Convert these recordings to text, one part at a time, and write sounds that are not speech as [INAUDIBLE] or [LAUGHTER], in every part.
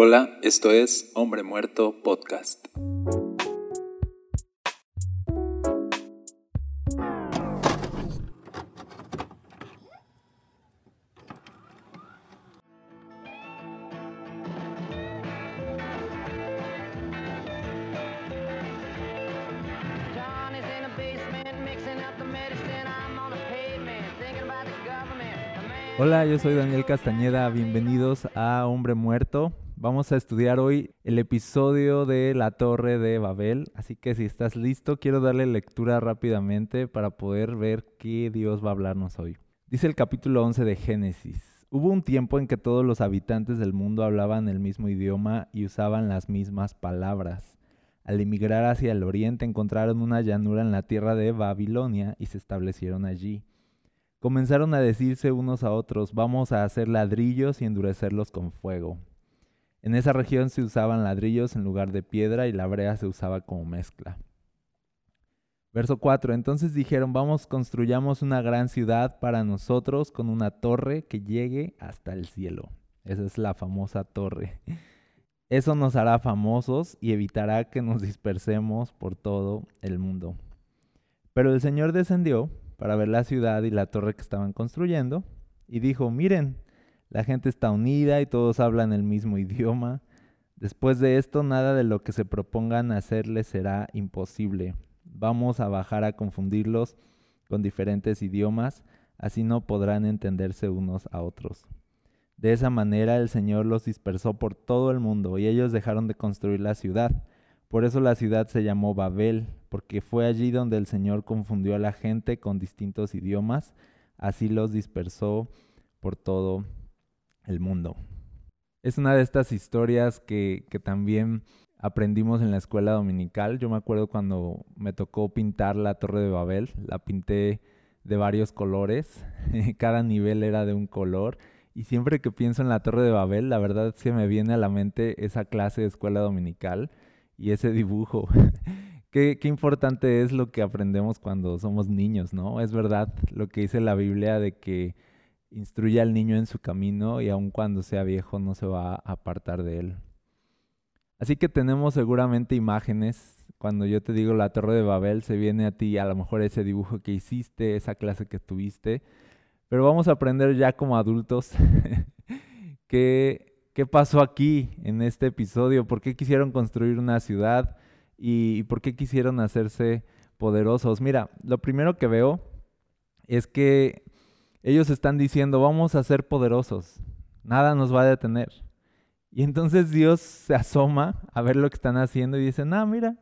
Hola, esto es Hombre Muerto Podcast. Hola, yo soy Daniel Castañeda, bienvenidos a Hombre Muerto. Vamos a estudiar hoy el episodio de la Torre de Babel, así que si estás listo, quiero darle lectura rápidamente para poder ver qué Dios va a hablarnos hoy. Dice el capítulo 11 de Génesis. Hubo un tiempo en que todos los habitantes del mundo hablaban el mismo idioma y usaban las mismas palabras. Al emigrar hacia el oriente encontraron una llanura en la tierra de Babilonia y se establecieron allí. Comenzaron a decirse unos a otros, vamos a hacer ladrillos y endurecerlos con fuego. En esa región se usaban ladrillos en lugar de piedra y la brea se usaba como mezcla. Verso 4. Entonces dijeron, vamos, construyamos una gran ciudad para nosotros con una torre que llegue hasta el cielo. Esa es la famosa torre. Eso nos hará famosos y evitará que nos dispersemos por todo el mundo. Pero el Señor descendió para ver la ciudad y la torre que estaban construyendo y dijo, miren, la gente está unida y todos hablan el mismo [LAUGHS] idioma. Después de esto, nada de lo que se propongan hacerles será imposible. Vamos a bajar a confundirlos con diferentes idiomas, así no podrán entenderse unos a otros. De esa manera el Señor los dispersó por todo el mundo y ellos dejaron de construir la ciudad. Por eso la ciudad se llamó Babel, porque fue allí donde el Señor confundió a la gente con distintos idiomas, así los dispersó por todo el mundo. Es una de estas historias que, que también aprendimos en la escuela dominical. Yo me acuerdo cuando me tocó pintar la Torre de Babel, la pinté de varios colores, [LAUGHS] cada nivel era de un color. Y siempre que pienso en la Torre de Babel, la verdad es que me viene a la mente esa clase de escuela dominical y ese dibujo. [LAUGHS] qué, qué importante es lo que aprendemos cuando somos niños, ¿no? Es verdad lo que dice la Biblia de que instruye al niño en su camino y aun cuando sea viejo no se va a apartar de él. Así que tenemos seguramente imágenes. Cuando yo te digo la Torre de Babel, se viene a ti a lo mejor ese dibujo que hiciste, esa clase que tuviste. Pero vamos a aprender ya como adultos [LAUGHS] qué, qué pasó aquí en este episodio, por qué quisieron construir una ciudad y, por qué quisieron hacerse poderosos. Mira, lo primero que veo es que ellos están diciendo, vamos a ser poderosos, nada nos va a detener. Y entonces Dios se asoma a ver lo que están haciendo y dice, no, mira,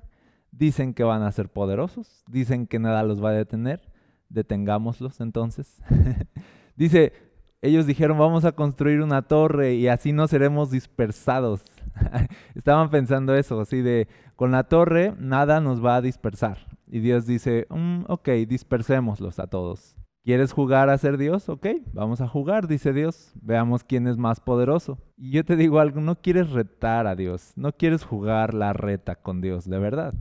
dicen que van a ser poderosos, dicen que nada los va a detener, detengámoslos entonces. [LAUGHS] dice, ellos dijeron, vamos a construir una torre y así no seremos dispersados. [LAUGHS] Estaban pensando eso, así de, con la torre nada nos va a dispersar. Y Dios dice, "Mm, ok, dispersémoslos a todos. ¿Quieres jugar a ser Dios? Ok, vamos a jugar, dice Dios. Veamos quién es más poderoso. Y yo te digo algo, no quieres retar a Dios, no quieres jugar la reta con Dios, de verdad.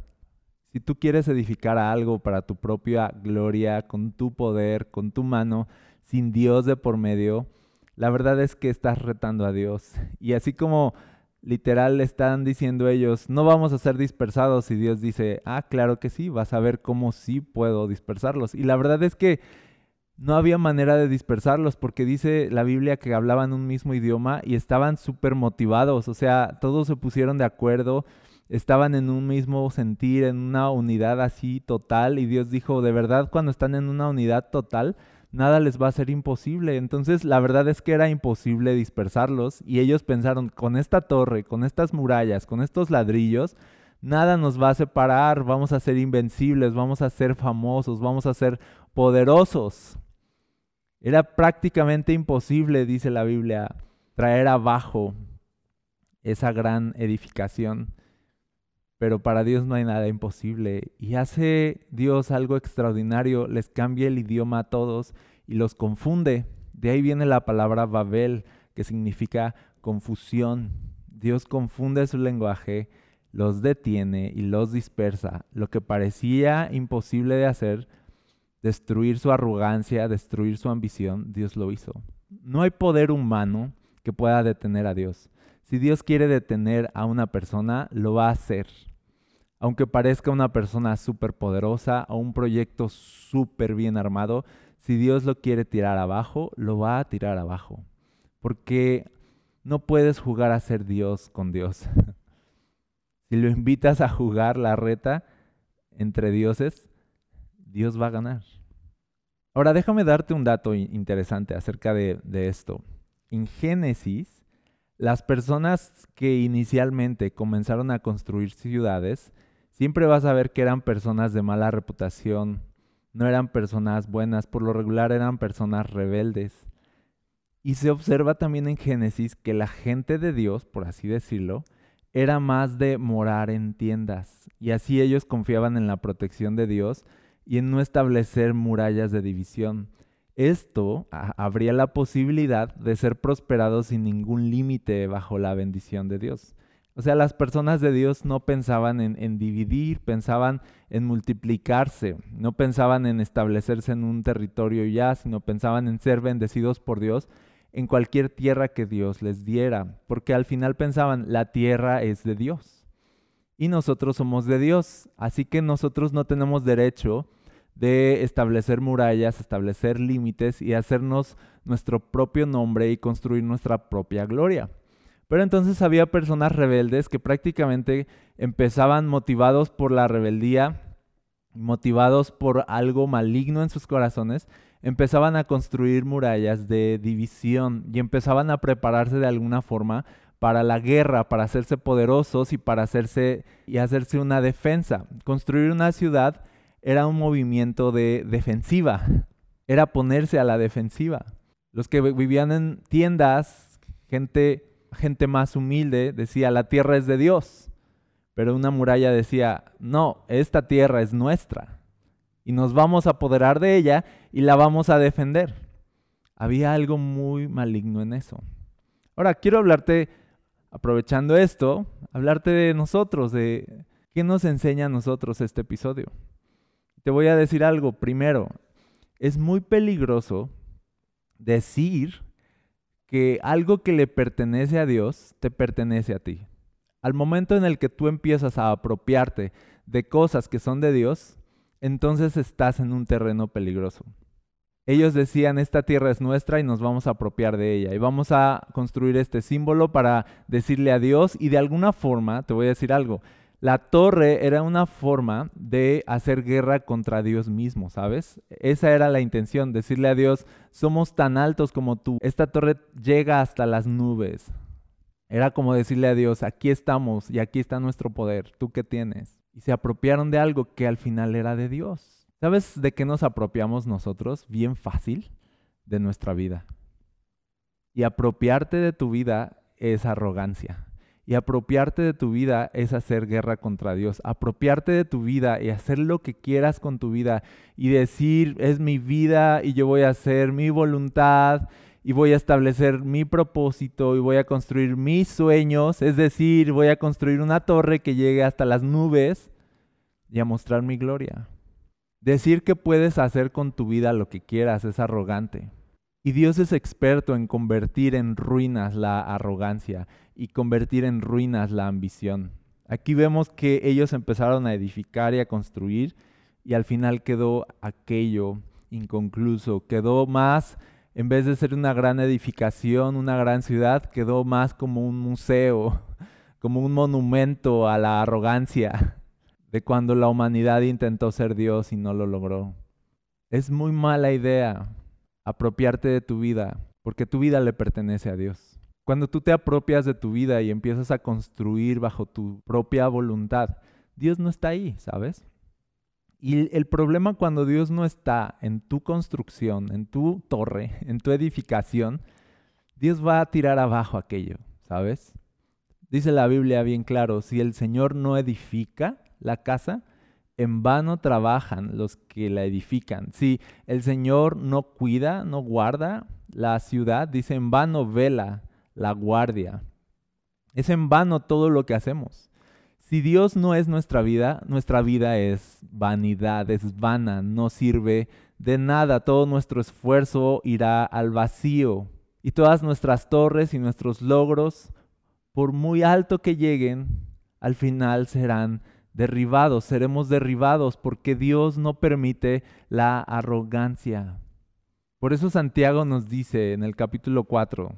Si tú quieres edificar algo para tu propia gloria, con tu poder, con tu mano, sin Dios de por medio, la verdad es que estás retando a Dios. Y así como literal le están diciendo ellos, no vamos a ser dispersados, y Dios dice, ah, claro que sí, vas a ver cómo sí puedo dispersarlos. Y la verdad es que no había manera de dispersarlos porque dice la Biblia que hablaban un mismo idioma y estaban súper motivados, o sea, todos se pusieron de acuerdo, estaban en un mismo sentir, en una unidad así total y Dios dijo, de verdad, cuando están en una unidad total, nada les va a ser imposible. Entonces, la verdad es que era imposible dispersarlos y ellos pensaron, con esta torre, con estas murallas, con estos ladrillos, nada nos va a separar, vamos a ser invencibles, vamos a ser famosos, vamos a ser poderosos. Era prácticamente imposible, dice la Biblia, traer abajo esa gran edificación. Pero para Dios no hay nada imposible. Y hace Dios algo extraordinario, les cambia el idioma a todos y los confunde. De ahí viene la palabra Babel, que significa confusión. Dios confunde su lenguaje, los detiene y los dispersa. Lo que parecía imposible de hacer, destruir su arrogancia, destruir su ambición, Dios lo hizo. No hay poder humano que pueda detener a Dios. Si Dios quiere detener a una persona, lo va a hacer. Aunque parezca una persona súper poderosa o un proyecto súper bien armado, si Dios lo quiere tirar abajo, lo va a tirar abajo. Porque no puedes jugar a ser Dios con Dios. [LAUGHS] si lo invitas a jugar la reta entre dioses, Dios va a ganar. Ahora déjame darte un dato interesante acerca de, esto. En Génesis, las personas que inicialmente comenzaron a construir ciudades, siempre vas a ver que eran personas de mala reputación, no eran personas buenas, por lo regular eran personas rebeldes. Y se observa también en Génesis que la gente de Dios, por así decirlo, era más de morar en tiendas, y así ellos confiaban en la protección de Dios y en no establecer murallas de división. Esto habría la posibilidad de ser prosperados sin ningún límite bajo la bendición de Dios. O sea, las personas de Dios no pensaban en, en, dividir, pensaban en multiplicarse, no pensaban en establecerse en un territorio ya, sino pensaban en ser bendecidos por Dios en cualquier tierra que Dios les diera, porque al final pensaban, la tierra es de Dios y nosotros somos de Dios, así que nosotros no tenemos derecho de establecer murallas, establecer límites y hacernos nuestro propio nombre y construir nuestra propia gloria. Pero entonces había personas rebeldes que prácticamente empezaban motivados por la rebeldía, motivados por algo maligno en sus corazones, empezaban a construir murallas de división y empezaban a prepararse de alguna forma para la guerra, para hacerse poderosos y para hacerse y hacerse una defensa. Construir una ciudad era un movimiento de defensiva, [LAUGHS] era ponerse a la defensiva. Los que vivían en tiendas, gente, gente más humilde, decía, la tierra es de Dios. Pero una muralla decía, no, esta tierra es nuestra. Y nos vamos a apoderar de ella y la vamos a defender. Había algo muy maligno en eso. Ahora, quiero hablarte, aprovechando esto, hablarte de nosotros, de qué nos enseña a nosotros este episodio te voy a decir algo. Primero, es muy peligroso decir que algo que le pertenece a Dios te pertenece a ti. Al momento en el que tú empiezas a apropiarte de cosas que son de Dios, entonces estás en un terreno peligroso. Ellos decían, esta tierra es nuestra y nos vamos a apropiar de ella. Y vamos a construir este símbolo para decirle a Dios y de alguna forma, te voy a decir algo, la torre era una forma de hacer guerra contra Dios mismo, ¿sabes? Esa era la intención, decirle a Dios, somos tan altos como tú, esta torre llega hasta las nubes. Era como decirle a Dios, aquí estamos y aquí está nuestro poder, ¿tú qué tienes? Y se apropiaron de algo que al final era de Dios. ¿Sabes de qué nos apropiamos nosotros? Bien fácil, de nuestra vida. Y apropiarte de tu vida es arrogancia. Y apropiarte de tu vida es hacer guerra contra Dios. Apropiarte de tu vida y hacer lo que quieras con tu vida y decir, es mi vida y yo voy a hacer mi voluntad y voy a establecer mi propósito y voy a construir mis sueños. Es decir, voy a construir una torre que llegue hasta las nubes y a mostrar mi gloria. Decir que puedes hacer con tu vida lo que quieras es arrogante. Y Dios es experto en convertir en ruinas la arrogancia y convertir en ruinas la ambición. Aquí vemos que ellos empezaron a edificar y a construir y al final quedó aquello inconcluso, quedó más, en vez de ser una gran edificación, una gran ciudad, quedó más como un museo, [LAUGHS] como un monumento a la arrogancia de cuando la humanidad intentó ser Dios y no lo logró. Es muy mala idea apropiarte de tu vida, porque tu vida le pertenece a Dios. Cuando tú te apropias de tu vida y empiezas a construir bajo tu propia voluntad, Dios no está ahí, ¿sabes? Y el problema cuando Dios no está en tu construcción, en tu torre, [LAUGHS] en tu edificación, Dios va a tirar abajo aquello, ¿sabes? Dice la Biblia bien claro, si el Señor no edifica la casa, en vano trabajan los que la edifican. Si el Señor no cuida, no guarda la ciudad, dice en vano vela la guardia. Es en vano todo lo que hacemos. Si Dios no es nuestra vida, nuestra vida es vanidad, es vana, no sirve de nada. Todo nuestro esfuerzo irá al vacío y todas nuestras torres y nuestros logros por muy alto que lleguen, al final serán derribados, seremos derribados porque Dios no permite la arrogancia. Por eso Santiago nos dice en el capítulo 4,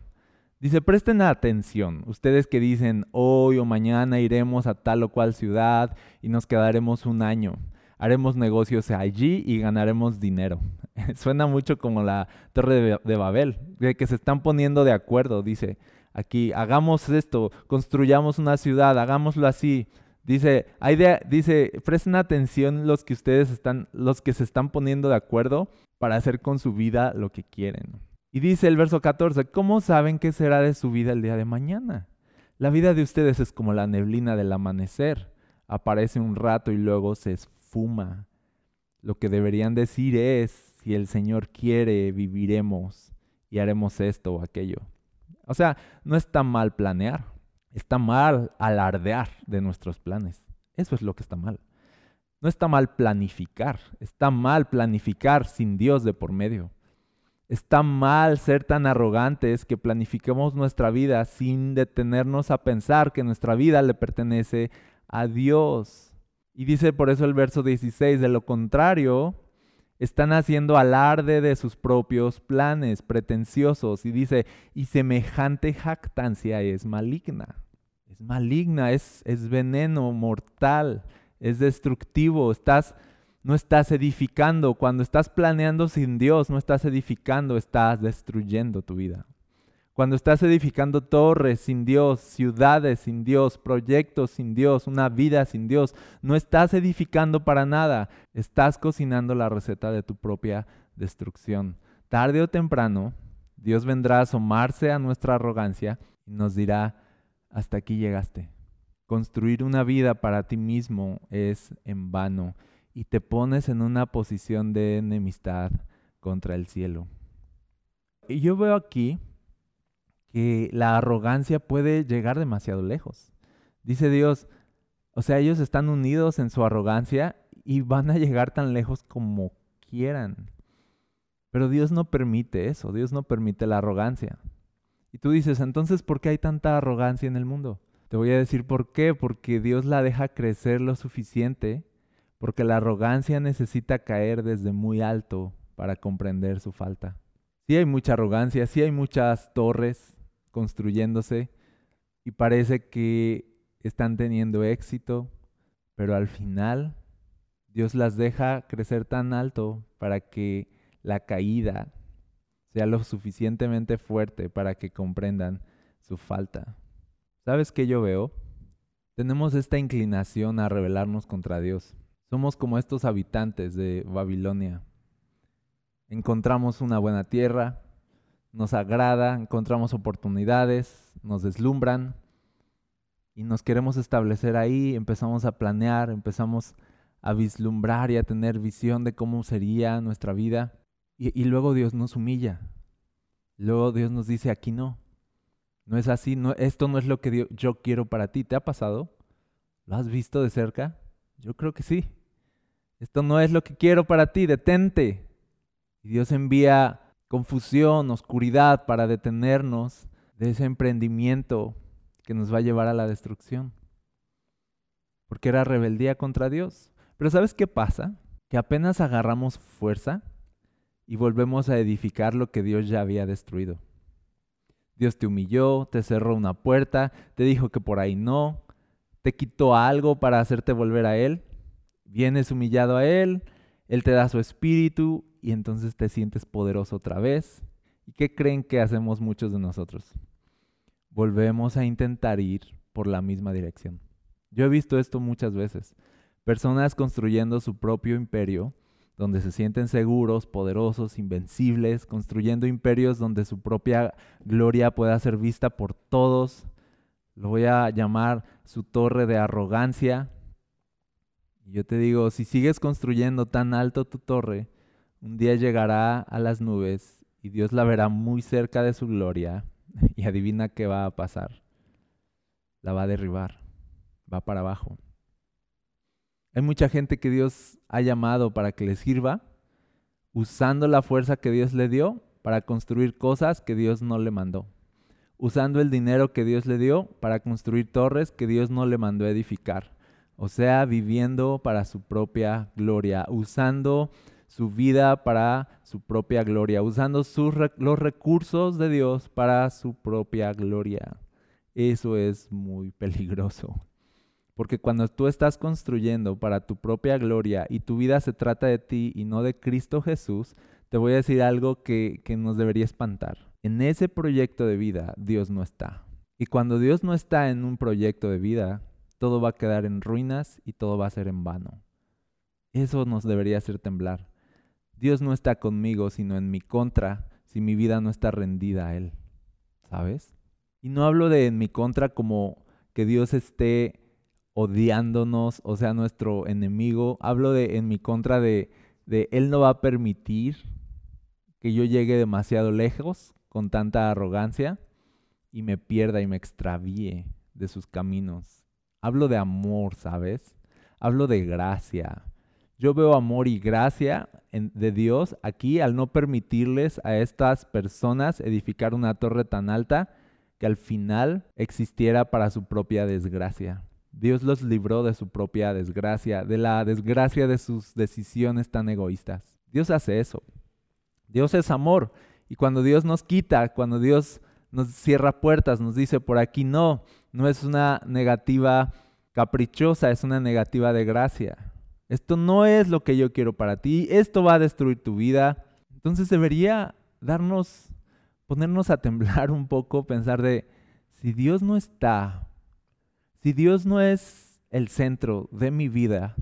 dice, presten atención, ustedes que dicen, hoy o mañana iremos a tal o cual ciudad y nos quedaremos un año, haremos negocios allí y ganaremos dinero. [LAUGHS] Suena mucho como la torre de, Babel, de que se están poniendo de acuerdo, dice, aquí, hagamos esto, construyamos una ciudad, hagámoslo así. Dice, hay dice, presten atención los que ustedes están, los que se están poniendo de acuerdo para hacer con su vida lo que quieren. Y dice el verso 14, ¿cómo saben qué será de su vida el día de mañana? La vida de ustedes es como la neblina del amanecer. Aparece un rato y luego se esfuma. Lo que deberían decir es, si el Señor quiere, viviremos y haremos esto o aquello. O sea, no está mal planear, está mal alardear de nuestros planes. Eso es lo que está mal. No está mal planificar, está mal planificar sin Dios de por medio. Está mal ser tan arrogantes que planifiquemos nuestra vida sin detenernos a pensar que nuestra vida le pertenece a Dios. Y dice por eso el verso 16, de lo contrario, están haciendo alarde de sus propios planes pretenciosos y dice, y semejante jactancia es maligna. Es maligna, es, es veneno mortal, es destructivo, estás, no estás edificando. Cuando estás planeando sin Dios, no estás edificando, estás destruyendo tu vida. Cuando estás edificando torres sin Dios, ciudades sin Dios, proyectos sin Dios, una vida sin Dios, no estás edificando para nada, estás cocinando la receta de tu propia destrucción. Tarde o temprano, Dios vendrá a asomarse a nuestra arrogancia y nos dirá, hasta aquí llegaste. Construir una vida para ti mismo es en vano y te pones en una posición de enemistad contra el cielo. Y yo veo aquí que la arrogancia puede llegar demasiado lejos. Dice Dios, o sea, ellos están unidos en su arrogancia y van a llegar tan lejos como quieran. Pero Dios no permite eso, Dios no permite la arrogancia. Y tú dices, entonces, ¿por qué hay tanta arrogancia en el mundo? Te voy a decir por qué, porque Dios la deja crecer lo suficiente, porque la arrogancia necesita caer desde muy alto para comprender su falta. Sí hay mucha arrogancia, sí hay muchas torres, construyéndose y parece que están teniendo éxito, pero al final Dios las deja crecer tan alto para que la caída sea lo suficientemente fuerte para que comprendan su falta. ¿Sabes qué yo veo? Tenemos esta inclinación a rebelarnos contra Dios. Somos como estos habitantes de Babilonia. Encontramos una buena tierra, nos agrada, encontramos oportunidades, nos deslumbran y nos queremos establecer ahí, empezamos a planear, empezamos a vislumbrar y a tener visión de cómo sería nuestra vida. Y, luego Dios nos humilla. Luego Dios nos dice, aquí no. No es así, esto no es lo que yo quiero para ti. ¿Te ha pasado? ¿Lo has visto de cerca? Yo creo que sí. Esto no es lo que quiero para ti, detente. Y Dios envía confusión, oscuridad para detenernos de ese emprendimiento que nos va a llevar a la destrucción. Porque era rebeldía contra Dios. Pero ¿sabes qué pasa? Que apenas agarramos fuerza y volvemos a edificar lo que Dios ya había destruido. Dios te humilló, te cerró una puerta, te dijo que por ahí no, te quitó algo para hacerte volver a Él. Vienes humillado a Él, Él te da su espíritu y entonces te sientes poderoso otra vez. ¿Y qué creen que hacemos muchos de nosotros? Volvemos a intentar ir por la misma dirección. Yo he visto esto muchas veces. Personas construyendo su propio imperio, donde se sienten seguros, poderosos, invencibles, construyendo imperios donde su propia gloria pueda ser vista por todos. Lo voy a llamar su torre de arrogancia. Yo te digo, si sigues construyendo tan alto tu torre, un día llegará a las nubes y Dios la verá muy cerca de su gloria [LAUGHS] y adivina qué va a pasar. La va a derribar, va para abajo. Hay mucha gente que Dios ha llamado para que le sirva, usando la fuerza que Dios le dio para construir cosas que Dios no le mandó. usando el dinero que Dios le dio para construir torres que Dios no le mandó edificar. O sea, viviendo para su propia gloria, usando su vida para su propia gloria, usando los recursos de Dios para su propia gloria. Eso es muy peligroso. Porque cuando tú estás construyendo para tu propia gloria y tu vida se trata de ti y no de Cristo Jesús, te voy a decir algo que, que nos debería espantar. En ese proyecto de vida Dios no está. Y cuando Dios no está en un proyecto de vida, todo va a quedar en ruinas y todo va a ser en vano. Eso nos debería hacer temblar. Dios no está conmigo, sino en mi contra, si mi vida no está rendida a Él. ¿Sabes? Y no hablo de en mi contra como que Dios esté odiándonos, o sea, nuestro enemigo. Hablo de en mi contra de, de Él no va a permitir que yo llegue demasiado lejos con tanta arrogancia y me pierda y me extravíe de sus caminos. Hablo de amor, ¿sabes? Hablo de gracia. Yo veo amor y gracia de Dios aquí al no permitirles a estas personas edificar una torre tan alta que al final existiera para su propia desgracia. Dios los libró de su propia desgracia, de la desgracia de sus decisiones tan egoístas. Dios hace eso. Dios es amor. Y cuando Dios nos quita, cuando Dios nos cierra puertas, nos dice por aquí no, no es una negativa caprichosa, es una negativa de gracia. Esto no es lo que yo quiero para ti, esto va a destruir tu vida. Entonces debería darnos ponernos a temblar [LAUGHS] un poco, pensar de, si Dios no está, si Dios no es el centro de mi vida,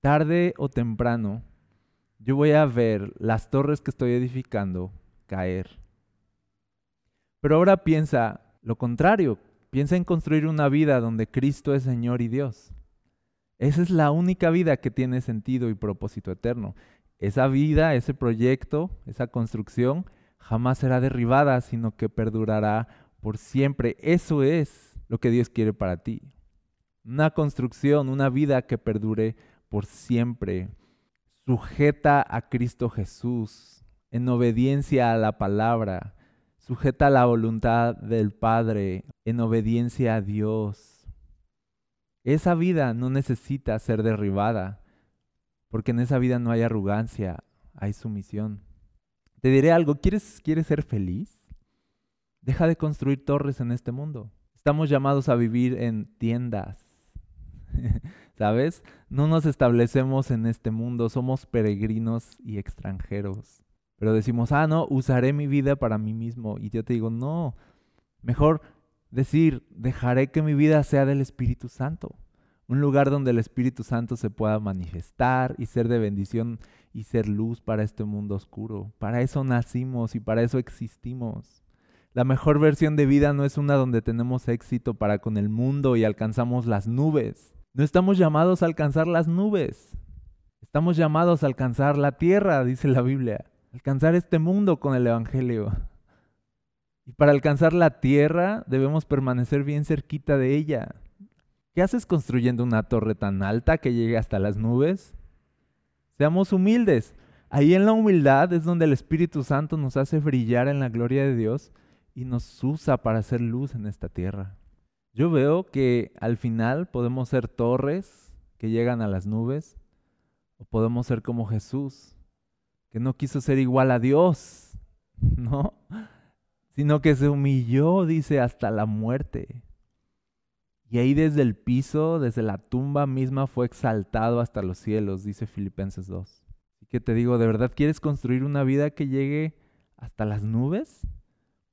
tarde o temprano, yo voy a ver las torres que estoy edificando caer. Pero ahora piensa lo contrario, piensa en construir una vida donde Cristo es Señor y Dios. Esa es la única vida que tiene sentido y propósito eterno. Esa vida, ese proyecto, esa construcción jamás será derribada, sino que perdurará por siempre. Eso es lo que Dios quiere para ti. Una construcción, una vida que perdure por siempre, sujeta a Cristo Jesús, en obediencia a la palabra, sujeta a la voluntad del Padre, en obediencia a Dios. Esa vida no necesita ser derribada, porque en esa vida no hay arrogancia, hay sumisión. Te diré algo, ¿quieres, ¿quieres ser feliz? Deja de construir torres en este mundo. Estamos llamados a vivir en tiendas. [LAUGHS] ¿Sabes? No nos establecemos en este mundo, somos peregrinos y extranjeros. Pero decimos, ah, no, usaré mi vida para mí mismo. Y yo te digo, no, mejor decir, dejaré que mi vida sea del Espíritu Santo. Un lugar donde el Espíritu Santo se pueda manifestar y ser de bendición y ser luz para este mundo oscuro. Para eso nacimos y para eso existimos. La mejor versión de vida no es una donde tenemos éxito para con el mundo y alcanzamos las nubes. No estamos llamados a alcanzar las nubes. Estamos llamados a alcanzar la tierra, dice la Biblia. Alcanzar este mundo con el Evangelio. Y para alcanzar la tierra debemos permanecer bien cerquita de ella. ¿Qué haces construyendo una torre tan alta que llegue hasta las nubes? Seamos humildes. Ahí en la humildad es donde el Espíritu Santo nos hace brillar en la gloria de Dios y nos usa para hacer luz en esta tierra. Yo veo que al final podemos ser torres que llegan a las nubes o podemos ser como Jesús, que no quiso ser igual a Dios, [LAUGHS] ¿no? Sino que se humilló, dice, hasta la muerte. Y ahí desde el piso, desde la tumba misma, fue exaltado hasta los cielos, dice Filipenses 2. Así que te digo, ¿de verdad quieres construir una vida que llegue hasta las nubes?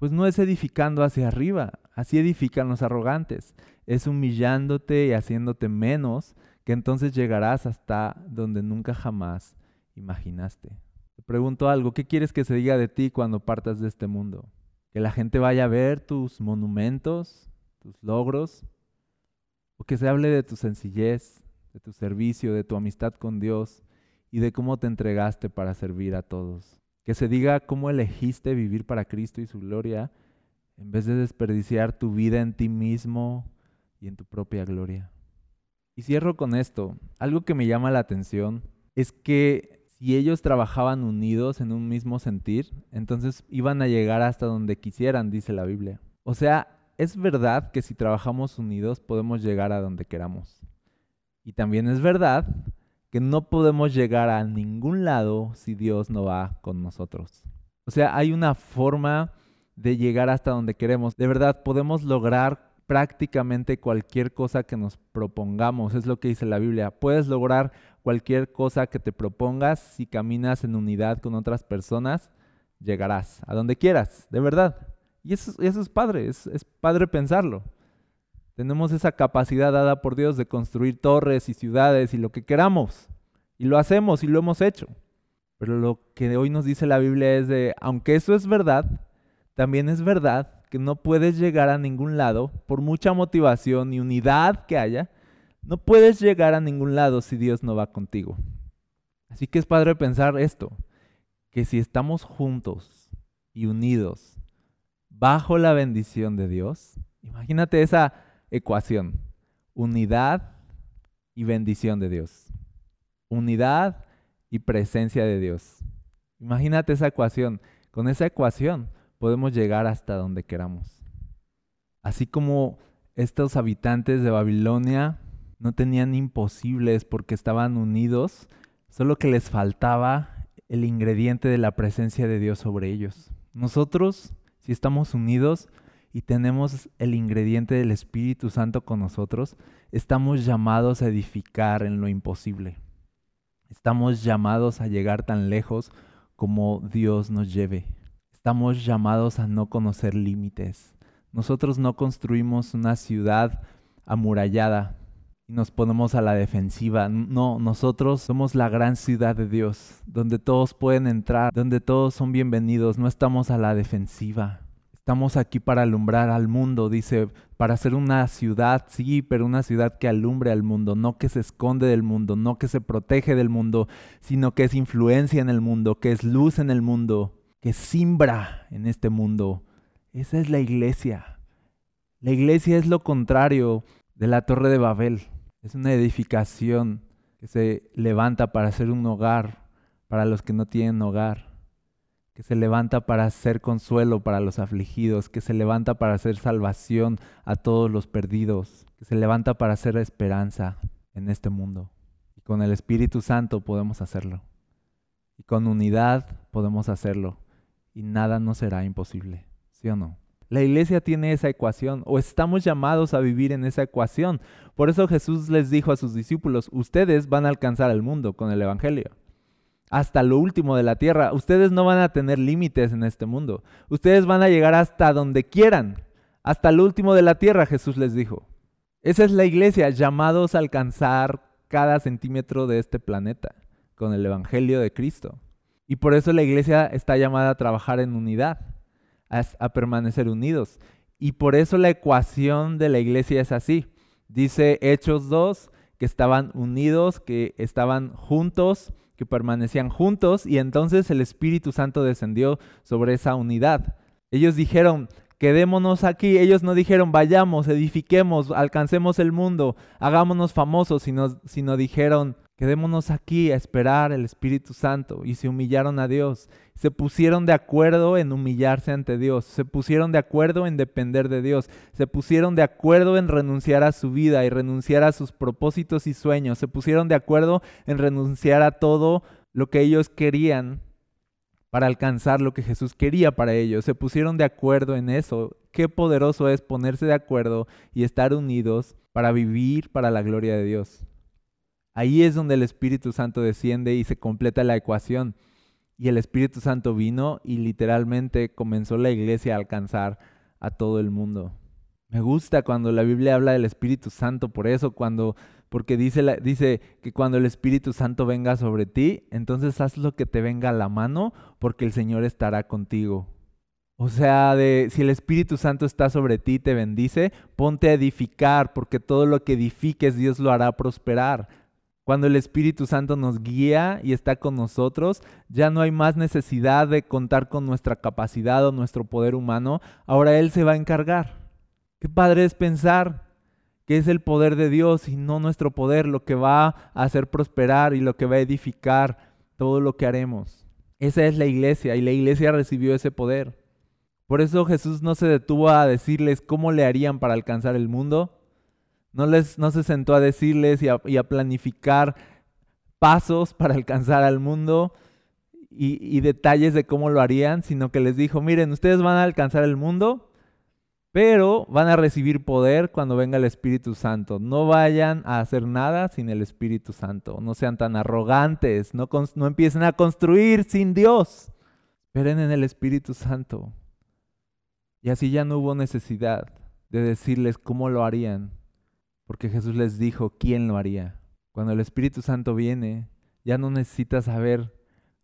Pues no es edificando hacia arriba, así edifican los arrogantes. Es humillándote y haciéndote menos, que entonces llegarás hasta donde nunca jamás imaginaste. Te pregunto algo, ¿qué quieres que se diga de ti cuando partas de este mundo? ¿Que la gente vaya a ver tus monumentos, tus logros? O que se hable de tu sencillez, de tu servicio, de tu amistad con Dios y de cómo te entregaste para servir a todos. Que se diga cómo elegiste vivir para Cristo y su gloria en vez de desperdiciar tu vida en ti mismo y en tu propia gloria. Y cierro con esto. Algo que me llama la atención es que si ellos trabajaban unidos en un mismo sentir, entonces iban a llegar hasta donde quisieran, dice la Biblia. O sea, es verdad que si trabajamos unidos podemos llegar a donde queramos. Y también es verdad que no podemos llegar a ningún lado si Dios no va con nosotros. O sea, hay una forma de llegar hasta donde queremos. De verdad, podemos lograr prácticamente cualquier cosa que nos propongamos. Es lo que dice la Biblia. Puedes lograr cualquier cosa que te propongas si caminas en unidad con otras personas. Llegarás a donde quieras, de verdad. Y eso, es padre, es padre pensarlo. Tenemos esa capacidad dada por Dios de construir torres y ciudades y lo que queramos. Y lo hacemos y lo hemos hecho. Pero lo que hoy nos dice la Biblia es de, aunque eso es verdad, también es verdad que no puedes llegar a ningún lado, por mucha motivación y unidad que haya, no puedes llegar a ningún lado si Dios no va contigo. Así que es padre pensar esto, que si estamos juntos y unidos bajo la bendición de Dios, imagínate esa ecuación, unidad y bendición de Dios. Unidad y presencia de Dios. Imagínate esa ecuación. Con esa ecuación podemos llegar hasta donde queramos. Así como estos habitantes de Babilonia no tenían imposibles porque estaban unidos, solo que les faltaba el ingrediente de la presencia de Dios sobre ellos. Nosotros, si estamos unidos y tenemos el ingrediente del Espíritu Santo con nosotros, estamos llamados a edificar en lo imposible. Estamos llamados a llegar tan lejos como Dios nos lleve. Estamos llamados a no conocer límites. Nosotros no construimos una ciudad amurallada y nos ponemos a la defensiva. No, nosotros somos la gran ciudad de Dios, donde todos pueden entrar, donde todos son bienvenidos. No estamos a la defensiva. Estamos aquí para alumbrar al mundo, dice, para ser una ciudad, sí, pero una ciudad que alumbre al mundo, no que se esconde del mundo, no que se protege del mundo, sino que es influencia en el mundo, que es luz en el mundo que simbra en este mundo. Esa es la iglesia. La iglesia es lo contrario de la torre de Babel. Es una edificación que se levanta para ser un hogar para los que no tienen hogar, que se levanta para ser consuelo para los afligidos, que se levanta para hacer salvación a todos los perdidos, que se levanta para hacer esperanza en este mundo. Y con el Espíritu Santo podemos hacerlo. Y con unidad podemos hacerlo y nada nos será imposible, ¿sí o no? La iglesia tiene esa ecuación o estamos llamados a vivir en esa ecuación. Por eso Jesús les dijo a sus discípulos, ustedes van a alcanzar al mundo con el Evangelio. Hasta lo último de la tierra. Ustedes no van a tener límites en este mundo. Ustedes van a llegar hasta donde quieran. Hasta lo último de la tierra, Jesús les dijo. Esa es la iglesia, llamados a alcanzar cada centímetro de este planeta con el Evangelio de Cristo. Y por eso la iglesia está llamada a trabajar en unidad, a, permanecer unidos. Y por eso la ecuación de la iglesia es así. Dice Hechos 2 que estaban unidos, que estaban juntos, que permanecían juntos y entonces el Espíritu Santo descendió sobre esa unidad. Ellos dijeron, quedémonos aquí. Ellos no dijeron, vayamos, edifiquemos, alcancemos el mundo, hagámonos famosos, sino, sino dijeron, Quedémonos aquí a esperar el Espíritu Santo. Y se humillaron a Dios. Se pusieron de acuerdo en humillarse ante Dios. Se pusieron de acuerdo en depender de Dios. Se pusieron de acuerdo en renunciar a su vida y renunciar a sus propósitos y sueños. Se pusieron de acuerdo en renunciar a todo lo que ellos querían para alcanzar lo que Jesús quería para ellos. Se pusieron de acuerdo en eso. Qué poderoso es ponerse de acuerdo y estar unidos para vivir para la gloria de Dios. Ahí es donde el Espíritu Santo desciende y se completa la ecuación. Y el Espíritu Santo vino y literalmente comenzó la iglesia a alcanzar a todo el mundo. Me gusta cuando la Biblia habla del Espíritu Santo, por eso, cuando, porque dice, dice que cuando el Espíritu Santo venga sobre ti, entonces haz lo que te venga a la mano, porque el Señor estará contigo. O sea, de si el Espíritu Santo está sobre ti y te bendice, ponte a edificar, porque todo lo que edifiques Dios lo hará prosperar. Cuando el Espíritu Santo nos guía y está con nosotros, ya no hay más necesidad de contar con nuestra capacidad o nuestro poder humano. Ahora Él se va a encargar. Qué padre es pensar que es el poder de Dios y no nuestro poder lo que va a hacer prosperar y lo que va a edificar todo lo que haremos. Esa es la iglesia y la iglesia recibió ese poder. Por eso Jesús no se detuvo a decirles cómo le harían para alcanzar el mundo. No, les, no se sentó a decirles y a, planificar pasos [LAUGHS] para alcanzar al mundo y, y detalles de cómo lo harían, sino que les dijo, miren, ustedes van a alcanzar el mundo, pero van a recibir poder cuando venga el Espíritu Santo. No vayan a hacer nada sin el Espíritu Santo. No sean tan arrogantes. No, no empiecen a construir sin Dios. Esperen en el Espíritu Santo. Y así ya no hubo necesidad de decirles cómo lo harían, porque Jesús les dijo quién lo haría. Cuando el Espíritu Santo viene, ya no necesitas saber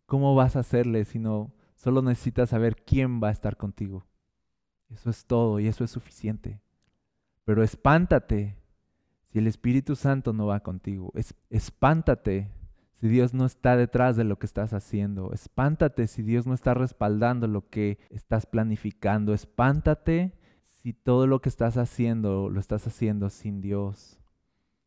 cómo vas a hacerle, sino solo necesitas saber quién va a estar contigo. Eso es todo y eso es suficiente. Pero espántate si el Espíritu Santo no va contigo. Es, espántate si Dios no está detrás de lo que estás haciendo. Espántate si Dios no está respaldando lo que estás planificando. Espántate si todo lo que estás haciendo lo estás haciendo sin Dios.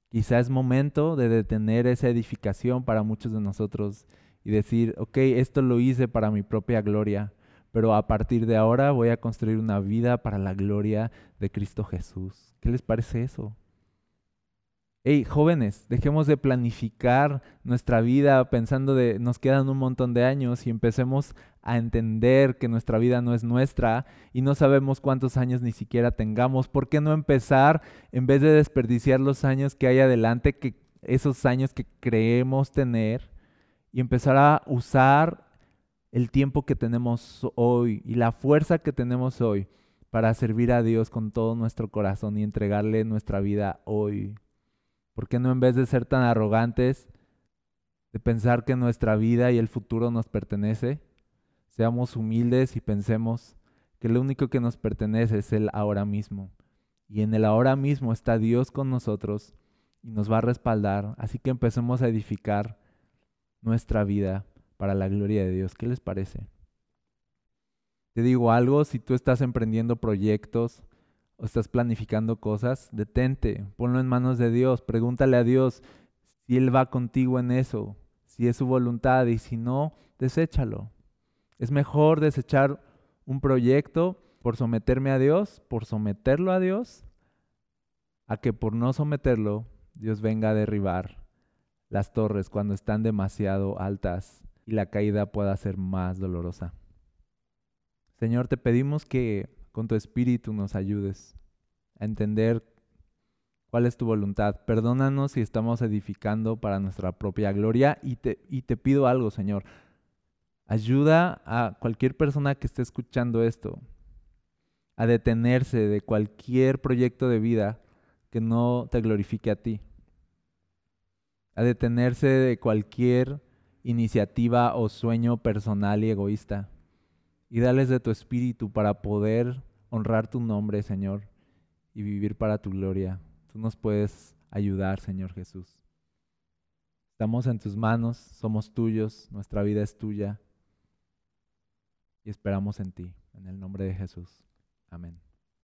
Quizá es momento de detener esa edificación para muchos de nosotros y decir, ok, esto lo hice para mi propia gloria, pero a partir de ahora voy a construir una vida para la gloria de Cristo Jesús. ¿Qué les parece eso? Hey, jóvenes, dejemos de planificar nuestra vida pensando de nos quedan un montón de años y empecemos a entender que nuestra vida no es nuestra y no sabemos cuántos años ni siquiera tengamos. ¿Por qué no empezar en vez de desperdiciar los años que hay adelante, que esos años que creemos tener y empezar a usar el tiempo que tenemos hoy y la fuerza que tenemos hoy para servir a Dios con todo nuestro corazón y entregarle nuestra vida hoy? ¿Por qué no en vez de ser tan arrogantes, de pensar que nuestra vida y el futuro nos pertenece, seamos humildes y pensemos que lo único que nos pertenece es el ahora mismo? Y en el ahora mismo está Dios con nosotros y nos va a respaldar, así que empecemos a edificar nuestra vida para la gloria de Dios. ¿Qué les parece? Te digo algo, si tú estás emprendiendo proyectos, o estás planificando cosas, detente, ponlo en manos de Dios, pregúntale a Dios si Él va contigo en eso, si es su voluntad y si no, deséchalo. Es mejor desechar un proyecto por someterme a Dios, por someterlo a Dios, a que por no someterlo Dios venga a derribar las torres cuando están demasiado altas y la caída pueda ser más dolorosa. Señor, te pedimos que con tu espíritu nos ayudes a entender cuál es tu voluntad. Perdónanos si estamos edificando para nuestra propia gloria y te, y te pido algo, Señor. Ayuda a cualquier persona que esté escuchando esto a detenerse de cualquier proyecto de vida que no te glorifique a ti. A detenerse de cualquier iniciativa o sueño personal y egoísta y dales de tu espíritu para poder honrar tu nombre, Señor, y vivir para tu gloria. Tú nos puedes ayudar, Señor Jesús. Estamos en tus manos, somos tuyos, nuestra vida es tuya y esperamos en ti. En el nombre de Jesús. Amén.